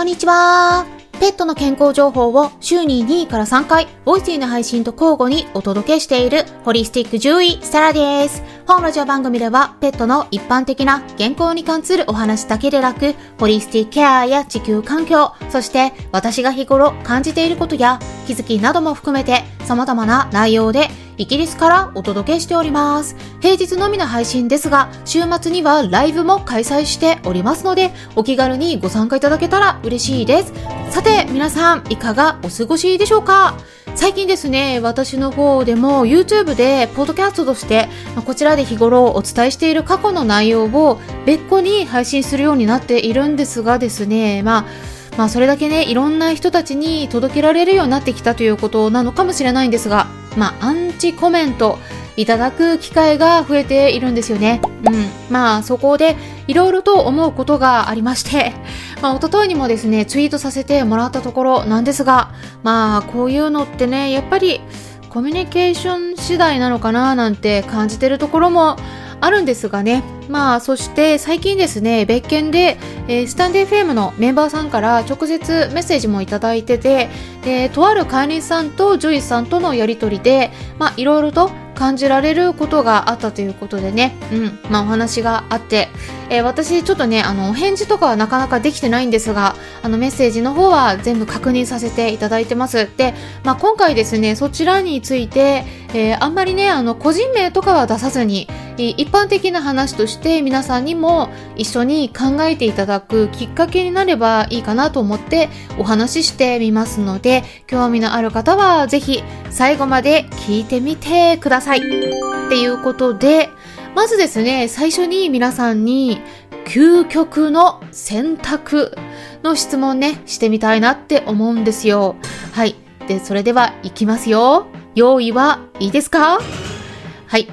こんにちは。ペットの健康情報を週に2位から3回、ボイスイの配信と交互にお届けしているホリスティック獣医、サラです。本ラジオ番組では、ペットの一般的な健康に関するお話だけでなく、ホリスティックケアや地球環境、そして私が日頃感じていることや気づきなども含めて様々な内容でイギリスからお届けしております。平日のみの配信ですが、週末にはライブも開催しておりますので、お気軽にご参加いただけたら嬉しいです。さて、皆さん、いかがお過ごしでしょうか？最近ですね、私の方でも YouTube でポッドキャストとして、こちらで日頃お伝えしている過去の内容を別個に配信するようになっているんですがですね、まあ、まあそれだけね、いろんな人たちに届けられるようになってきたということなのかもしれないんですが、まあアンチコメントいただく機会が増えているんですよね。うん。まあそこでいろいろと思うことがありまして、まあ一昨日にもですね、ツイートさせてもらったところなんですが、まあこういうのってね、やっぱりコミュニケーション次第なのかななんて感じてるところもあるんですがね。まあ、そして最近ですね、別件で、えー、 stand.fm のメンバーさんから直接メッセージもいただいてて、で、とある飼い主さんと獣医さんとのやり取りで、まあ、いろいろと感じられることがあったということでね、うん、まあお話があって、えー、私ちょっとね、あの、お返事とかはなかなかできてないんですが、あのメッセージの方は全部確認させていただいてます。で、まあ今回ですね、そちらについて、えー、あんまりね、あの、個人名とかは出さずに、一般的な話として皆さんにも一緒に考えていただくきっかけになればいいかなと思ってお話ししてみますので、興味のある方はぜひ最後まで聞いてみてください。っていうことで、まずですね、最初に皆さんに究極の選択の質問ね、してみたいなって思うんですよ。はい。で、それでは行きますよ。用意はいいですか？はい。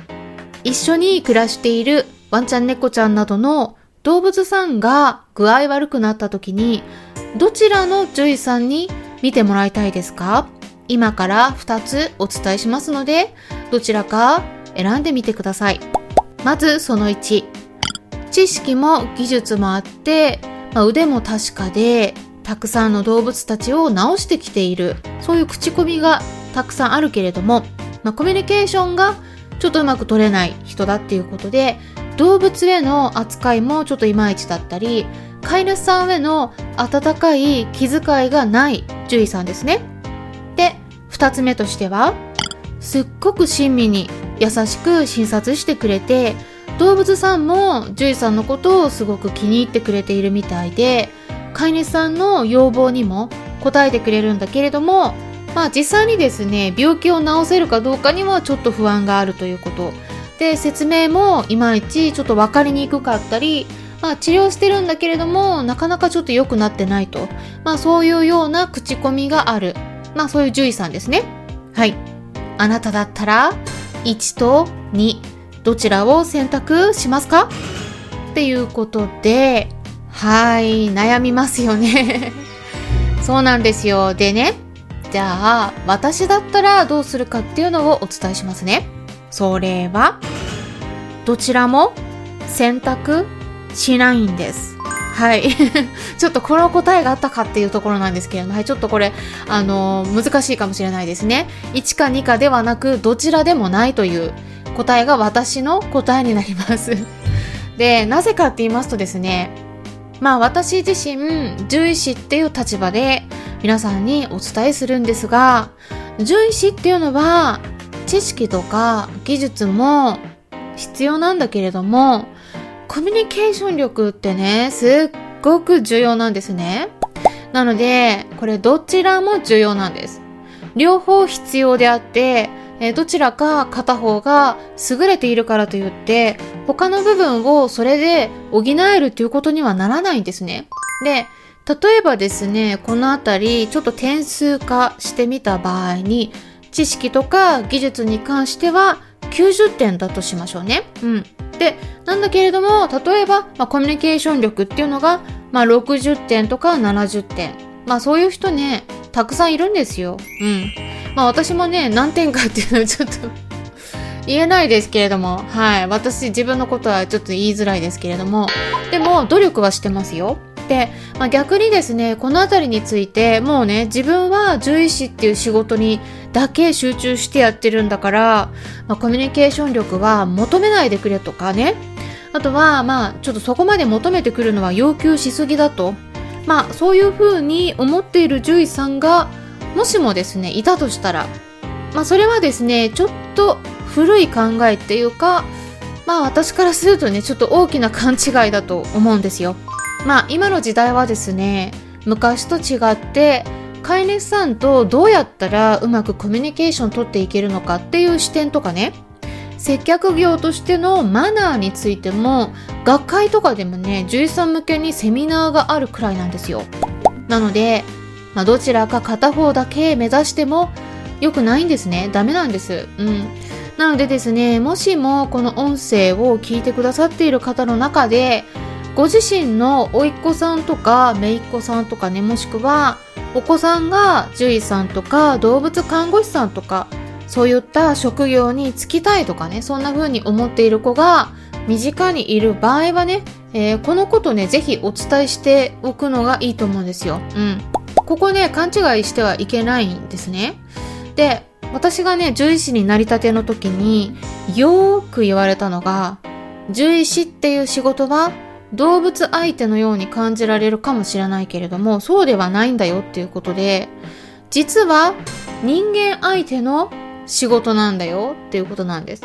一緒に暮らしているワンちゃん猫ちゃんなどの動物さんが具合悪くなった時に、どちらの獣医さんに見てもらいたいですか？今から2つお伝えしますので、どちらか選んでみてください。まずその1。知識も技術もあって、まあ、腕も確かで、たくさんの動物たちを治してきている。そういう口コミがたくさんあるけれども、まあ、コミュニケーションがちょっとうまく取れない人だっていうことで、動物への扱いもちょっといまいちだったり、飼い主さんへの温かい気遣いがない獣医さんですね。で、二つ目としては、すっごく親身に優しく診察してくれて、動物さんも獣医さんのことをすごく気に入ってくれているみたいで、飼い主さんの要望にも応えてくれるんだけれども、まあ実際にですね、病気を治せるかどうかにはちょっと不安があるということ。で、説明もいまいちちょっと分かりにくかったり、まあ治療してるんだけれども、なかなかちょっと良くなってないと。まあそういうような口コミがある。まあそういう獣医さんですね。はい。あなただったら、1と2、どちらを選択しますか？っていうことで、はい、悩みますよね。そうなんですよ。でね、じゃあ、私だったらどうするかっていうのをお伝えしますね。それは、どちらも選択しないんです。はい。ちょっとこの答えがあったかっていうところなんですけれども、はい、ちょっとこれ、あのー、難しいかもしれないですね。1か2かではなく、どちらでもないという答えが私の答えになります。で、なぜかって言いますとですね、まあ私自身、獣医師っていう立場で皆さんにお伝えするんですが、獣医師っていうのは知識とか技術も必要なんだけれども、コミュニケーション力ってね、すっごく重要なんですね。なので、これどちらも重要なんです。両方必要であって、えどちらか片方が優れているからといって、他の部分をそれで補えるっていうことにはならないんですね。で、例えばですね、このあたりちょっと点数化してみた場合に、知識とか技術に関しては90点だとしましょうね。うん。で、なんだけれども、例えば、まあ、コミュニケーション力っていうのが、まあ、60点とか70点。まあ、そういう人ね、たくさんいるんですよ。うん。まあ、私もね、何点かっていうのはちょっと 言えないですけれども、はい。私、自分のことはちょっと言いづらいですけれども、でも、努力はしてますよ。で、まあ、逆にですね、このあたりについて、もうね、自分は獣医師っていう仕事にだけ集中してやってるんだから、まあ、コミュニケーション力は求めないでくれとかね。あとは、まあ、ちょっとそこまで求めてくるのは要求しすぎだと。まあ、そういうふうに思っている獣医さんが、もしもですね、いたとしたら、まあ、それはですね、ちょっと古い考えっていうか、まあ私からするとね、ちょっと大きな勘違いだと思うんですよ。まあ今の時代はですね、昔と違って、飼い主さんとどうやったらうまくコミュニケーション取っていけるのかっていう視点とかね、接客業としてのマナーについても、学会とかでもね、獣医さん向けにセミナーがあるくらいなんですよ。なので、まあ、どちらか片方だけ目指しても良くないんですね。ダメなんです。うん。なのでですね、もしもこの音声を聞いてくださっている方の中で、ご自身の甥っ子さんとか姪っ子さんとかね、もしくはお子さんが獣医さんとか動物看護師さんとか、そういった職業に就きたいとかね、そんな風に思っている子が身近にいる場合はね、えー、このことね、ぜひお伝えしておくのがいいと思うんですよ。うん。ここね、勘違いしてはいけないんですね。で、私がね、獣医師になりたての時によーく言われたのが、獣医師っていう仕事は動物相手のように感じられるかもしれないけれども、そうではないんだよっていうことで、実は人間相手の仕事なんだよっていうことなんです。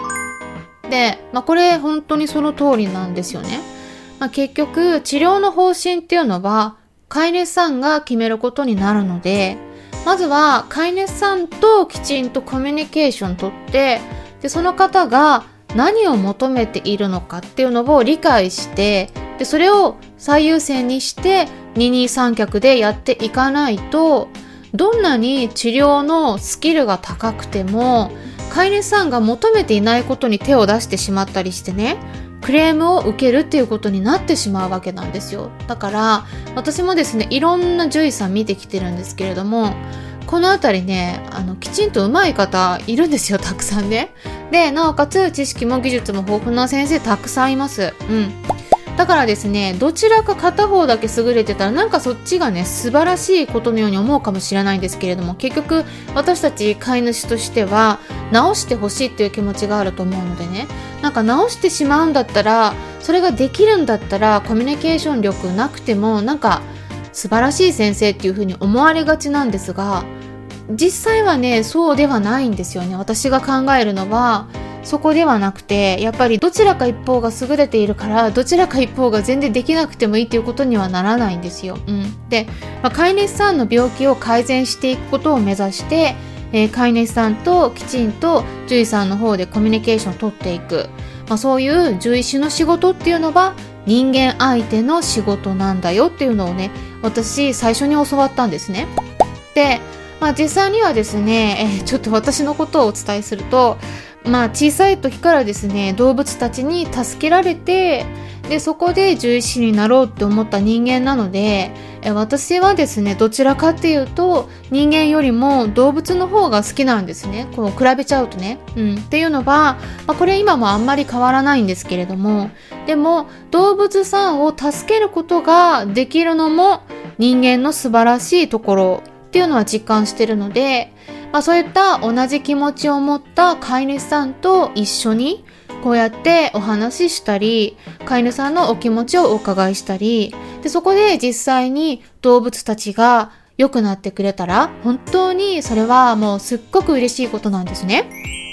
で、まあこれ本当にその通りなんですよね。まあ結局治療の方針っていうのは飼い主さんが決めることになるので、まずは飼い主さんときちんとコミュニケーションとって、で、その方が何を求めているのかっていうのを理解して、で、それを最優先にして二人三脚でやっていかないと、どんなに治療のスキルが高くても、飼い主さんが求めていないことに手を出してしまったりしてね、クレームを受けるっていうことになってしまうわけなんですよ。だから、私もですね、いろんな獣医さん見てきてるんですけれども、このあたりね、あの、きちんと上手い方いるんですよ、たくさんね。で、なおかつ知識も技術も豊富な先生たくさんいます。うん。だからですね、どちらか片方だけ優れてたらなんかそっちがね、素晴らしいことのように思うかもしれないんですけれども、結局私たち飼い主としては直してほしいっていう気持ちがあると思うのでね、なんか直してしまうんだったら、それができるんだったらコミュニケーション力なくてもなんか素晴らしい先生っていう風に思われがちなんですが、実際はね、そうではないんですよね。私が考えるのは、そこではなくて、やっぱりどちらか一方が優れているから、どちらか一方が全然できなくてもいいということにはならないんですよ。うん。で、まあ、飼い主さんの病気を改善していくことを目指して、えー、飼い主さんときちんと獣医さんの方でコミュニケーションを取っていく。まあ、そういう獣医師の仕事っていうのは人間相手の仕事なんだよっていうのをね、私最初に教わったんですね。で、まあ実際にはですね、えー、ちょっと私のことをお伝えすると、まあ小さい時からですね動物たちに助けられてでそこで獣医師になろうって思った人間なので私はですねどちらかっていうと人間よりも動物の方が好きなんですね。こう比べちゃうとね、うん、っていうのは、まあ、これ今もあんまり変わらないんですけれども。でも動物さんを助けることができるのも人間の素晴らしいところっていうのは実感してるのでまあ、そういった同じ気持ちを持った飼い主さんと一緒にこうやってお話ししたり、飼い主さんのお気持ちをお伺いしたり、で、そこで実際に動物たちが良くなってくれたら、本当にそれはもうすっごく嬉しいことなんですね。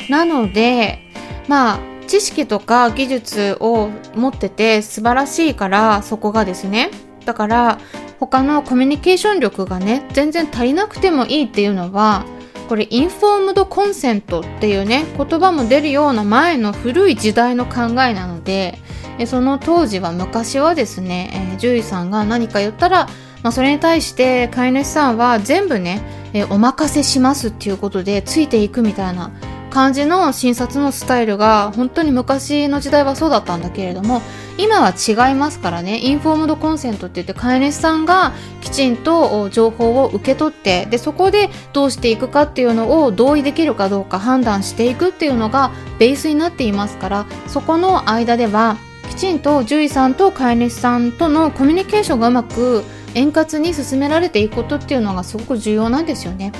なので、まあ、知識とか技術を持ってて素晴らしいから、そこがですね。だから、他のコミュニケーション力がね、全然足りなくてもいいっていうのは、これインフォームドコンセントっていうね言葉も出るような前の古い時代の考えなのでその当時は昔はですね、え、獣医さんが何か言ったら、まあ、それに対して飼い主さんは全部ね、え、お任せしますっていうことでついていくみたいな感じの診察のスタイルが本当に昔の時代はそうだったんだけれども今は違いますからねインフォームドコンセントって言って飼い主さんがきちんと情報を受け取ってでそこでどうしていくかっていうのを同意できるかどうか判断していくっていうのがベースになっていますからそこの間ではきちんと獣医さんと飼い主さんとのコミュニケーションがうまく円滑に進められていくことっていうのがすごく重要なんですよね。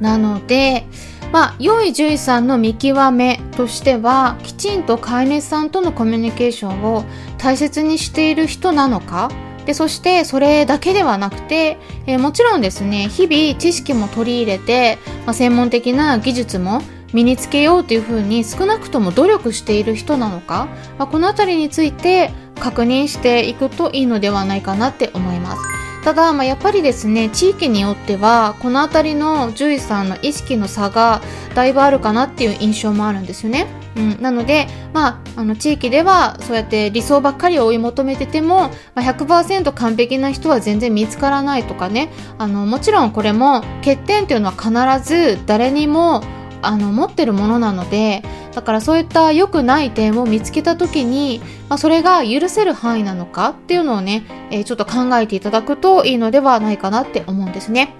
なので、まあ、良い獣医さんの見極めとしてはきちんと飼い主さんとのコミュニケーションを大切にしている人なのか？でそしてそれだけではなくて、えー、もちろんですね日々知識も取り入れて、まあ、専門的な技術も身につけようというふうに少なくとも努力している人なのか、まあ、この辺りについて確認していくといいのではないかなって思います。ただ、まあ、やっぱりですね地域によってはこの辺りの獣医さんの意識の差がだいぶあるかなっていう印象もあるんですよね。うん、なので、まあ、あの地域ではそうやって理想ばっかりを追い求めてても、まあ、100%完璧な人は全然見つからないとかねあのもちろんこれも欠点っていうのは必ず誰にもあの持ってるものなのでだからそういった良くない点を見つけた時に、まあ、それが許せる範囲なのかっていうのをね、えー、ちょっと考えていただくといいのではないかなって思うんですね。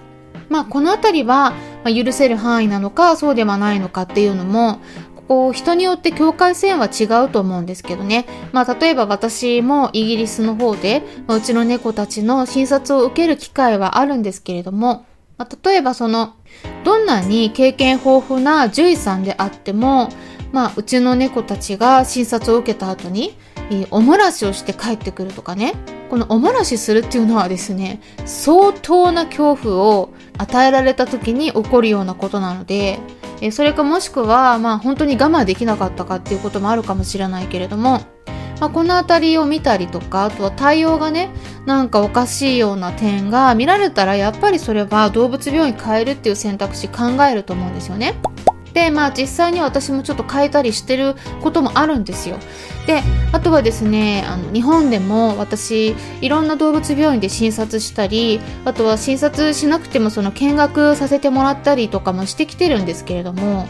まあこの辺りは、ま、許せる範囲なのかそうではないのかっていうのもこう人によって境界線は違うと思うんですけどね。まあ例えば私もイギリスの方で、まあ、うちの猫たちの診察を受ける機会はあるんですけれども、まあ、例えばそのどんなに経験豊富な獣医さんであっても、まあ、うちの猫たちが診察を受けた後に、おもらしをして帰ってくるとかね。このおもらしするっていうのはですね、相当な恐怖を与えられた時に起こるようなことなので、それかもしくは、まあ本当に我慢できなかったかっていうこともあるかもしれないけれども、まあ、この辺りを見たりとか、あとは対応がね、なんかおかしいような点が見られたら、やっぱりそれは動物病院変えるっていう選択肢考えると思うんですよね。で、まあ実際に私もちょっと変えたりしてることもあるんですよ。で、あとはですね、あの日本でも私、いろんな動物病院で診察したり、あとは診察しなくてもその見学させてもらったりとかもしてきてるんですけれども、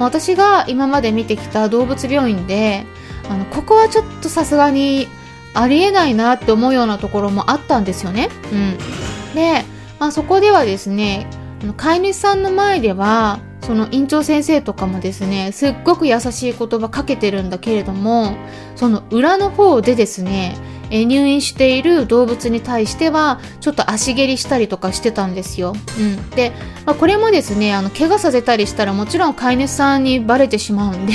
私が今まで見てきた動物病院で、あのここはちょっとさすがにありえないなって思うようなところもあったんですよね。うん、で、まあ、そこではですね飼い主さんの前ではその院長先生とかもですねすっごく優しい言葉かけてるんだけれどもその裏の方でですねえ入院している動物に対してはちょっと足蹴りしたりとかしてたんですよ。うん、で、まあ、これもですねあの怪我させたりしたらもちろん飼い主さんにバレてしまうんで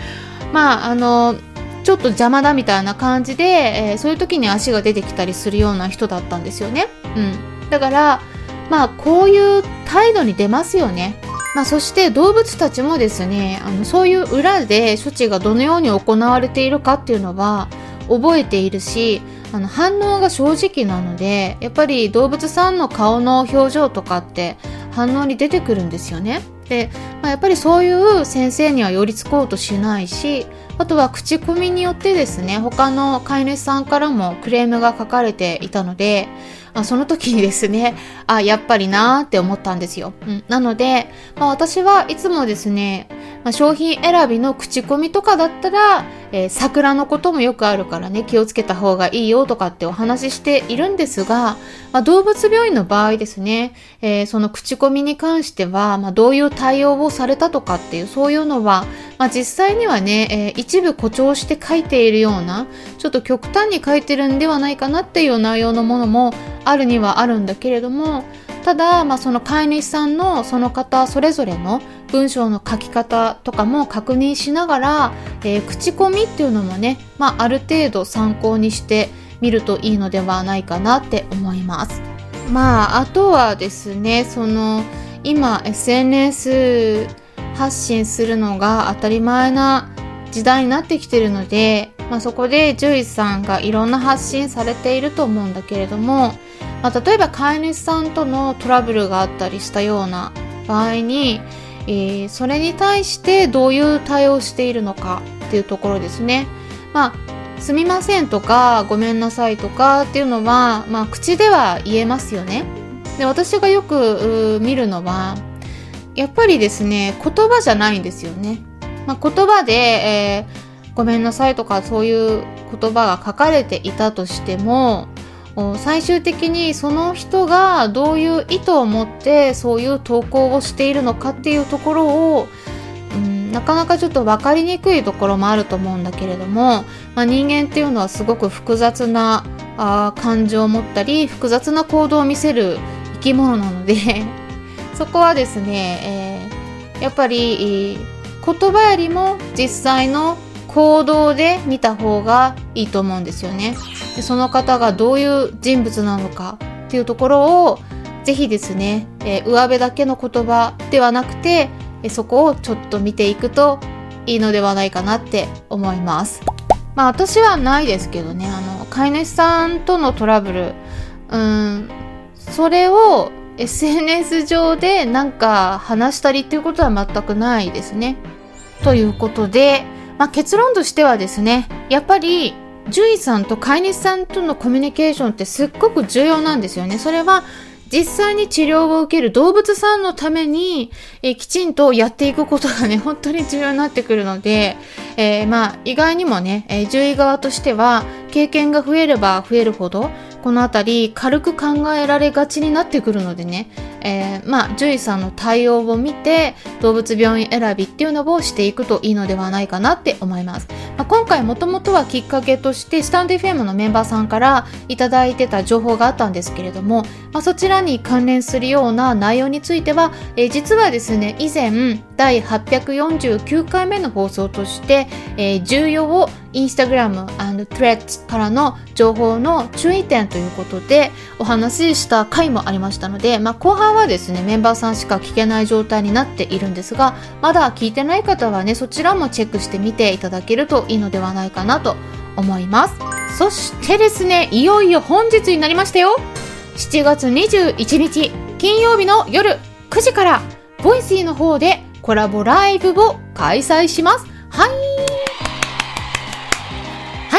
まああのちょっと邪魔だみたいな感じで、えー、そういう時に足が出てきたりするような人だったんですよね。うん。だから、まあこういう態度に出ますよね。まあそして動物たちもですね、あのそういう裏で処置がどのように行われているかっていうのは覚えているし、あの反応が正直なので、やっぱり動物さんの顔の表情とかって反応に出てくるんですよね。で、まあ、やっぱりそういう先生には寄りつこうとしないしあとは口コミによってですね他の飼い主さんからもクレームが書かれていたのであその時にですねあやっぱりなーって思ったんですよ、うん、なので、まあ、私はいつもですねまあ、商品選びの口コミとかだったら、えー、桜のこともよくあるからね、気をつけた方がいいよとかってお話ししているんですが、まあ、動物病院の場合ですね、えー、その口コミに関しては、まあ、どういう対応をされたとかっていう、そういうのは、まあ、実際にはね、えー、一部誇張して書いているような、ちょっと極端に書いてるんではないかなっていう内容のものもあるにはあるんだけれども、ただ、まあ、その飼い主さんのその方それぞれの文章の書き方とかも確認しながら、えー、口コミっていうのもね、まあ、ある程度参考にしてみるといいのではないかなって思います。まあ、あとはですね、その、今 SNS 発信するのが当たり前な時代になってきてるので、まあ、そこで獣医さんがいろんな発信されていると思うんだけれども、まあ、例えば飼い主さんとのトラブルがあったりしたような場合に、えー、それに対してどういう対応しているのかっていうところですね。まあ、すみませんとか、ごめんなさいとかっていうのは、まあ、口では言えますよね。で、私がよく見るのは、やっぱりですね、言葉じゃないんですよね。まあ、言葉で、えー、ごめんなさいとかそういう言葉が書かれていたとしても、最終的にその人がどういう意図を持ってそういう投稿をしているのかっていうところを、うん、、なかなかちょっと分かりにくいところもあると思うんだけれども、まあ、人間っていうのはすごく複雑なあ感情を持ったり複雑な行動を見せる生き物なので そこはですね、えー、やっぱり言葉よりも実際の行動で見た方がいいと思うんですよね。でその方がどういう人物なのかっていうところをぜひですね、えー、上辺だけの言葉ではなくて、えそこをちょっと見ていくといいのではないかなって思います。まあ私はないですけどね、あの、飼い主さんとのトラブル、うん、それを SNS 上でなんか話したりっていうことは全くないですね。ということで、まあ、結論としてはですね、やっぱり獣医さんと飼い主さんとのコミュニケーションってすっごく重要なんですよね。それは実際に治療を受ける動物さんのために、えきちんとやっていくことがね、本当に重要になってくるので、えー、まあ、意外にもね、え、獣医側としては、経験が増えれば増えるほど、このあたり軽く考えられがちになってくるのでね、えー、まあ、獣医さんの対応を見て、動物病院選びっていうのをしていくといいのではないかなって思います。まあ、今回もともとはきっかけとして、スタンド FM のメンバーさんから頂いてた情報があったんですけれども、まあ、そちらに関連するような内容については、えー、実はですね、以前、第849回目の放送として、えー、重要をインスタグラム Threads からの情報の注意点ということでお話しした回もありましたので、まあ、後半はですねメンバーさんしか聞けない状態になっているんですがまだ聞いてない方はねそちらもチェックしてみていただけるといいのではないかなと思います。そしてですねいよいよ本日になりましたよ。7月21日金曜日の夜9時からVoicy の方でコラボライブを開催します。はい。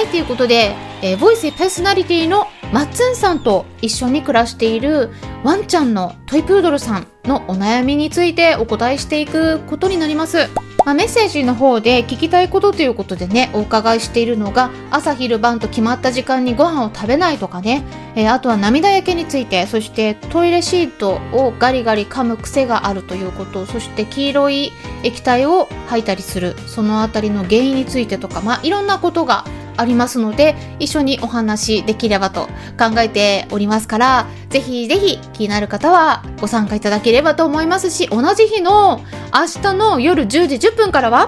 はい、ということで、えー、 Voicy パーソナリティのマッツンさんと一緒に暮らしているワンちゃんのトイプードルさんのお悩みについてお答えしていくことになります。まあ、メッセージの方で聞きたいことということでね、お伺いしているのが、朝昼晩と決まった時間にご飯を食べないとかね、えー、あとは涙焼けについて、そしてトイレシートをガリガリ噛む癖があるということ、そして黄色い液体を吐いたりする、そのあたりの原因についてとか、まあ、いろんなことがありますので、一緒にお話できればと考えておりますから、ぜひぜひ気になる方はご参加いただければと思いますし、同じ日の明日の夜10時10分からは、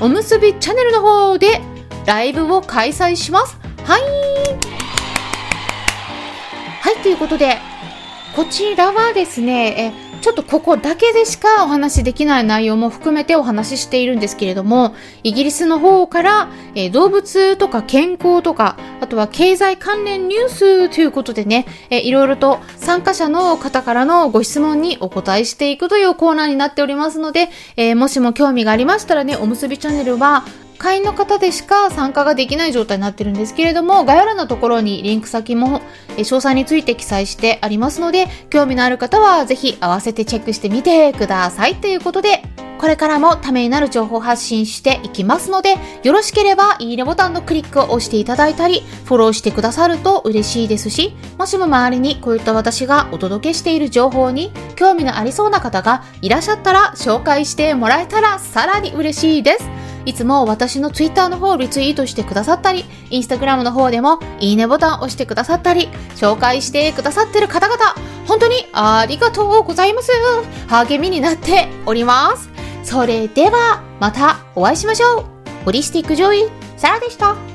おむすびチャンネルの方でライブを開催します。はい。はい、ということで、こちらはですね、えちょっとここだけでしかお話しできない内容も含めてお話ししているんですけれども、イギリスの方から、えー、動物とか健康とか、あとは経済関連ニュースということでね、えー、いろいろと参加者の方からのご質問にお答えしていくというコーナーになっておりますので、えー、もしも興味がありましたらね、おむすびチャンネルは会員の方でしか参加ができない状態になってるんですけれども、概要欄のところにリンク先も詳細について記載してありますので、興味のある方はぜひ合わせてチェックしてみてください。ということで、これからもためになる情報発信していきますので、よろしければいいねボタンのクリックを押していただいたり、フォローしてくださると嬉しいですし、もしも周りにこういった私がお届けしている情報に興味のありそうな方がいらっしゃったら紹介してもらえたらさらに嬉しいです。いつも私の Twitter の方をリツイートしてくださったり、Instagram の方でもいいねボタンを押してくださったり、紹介してくださってる方々、本当にありがとうございます。励みになっております。それでは、またお会いしましょう。ホリスティック獣医、サラでした。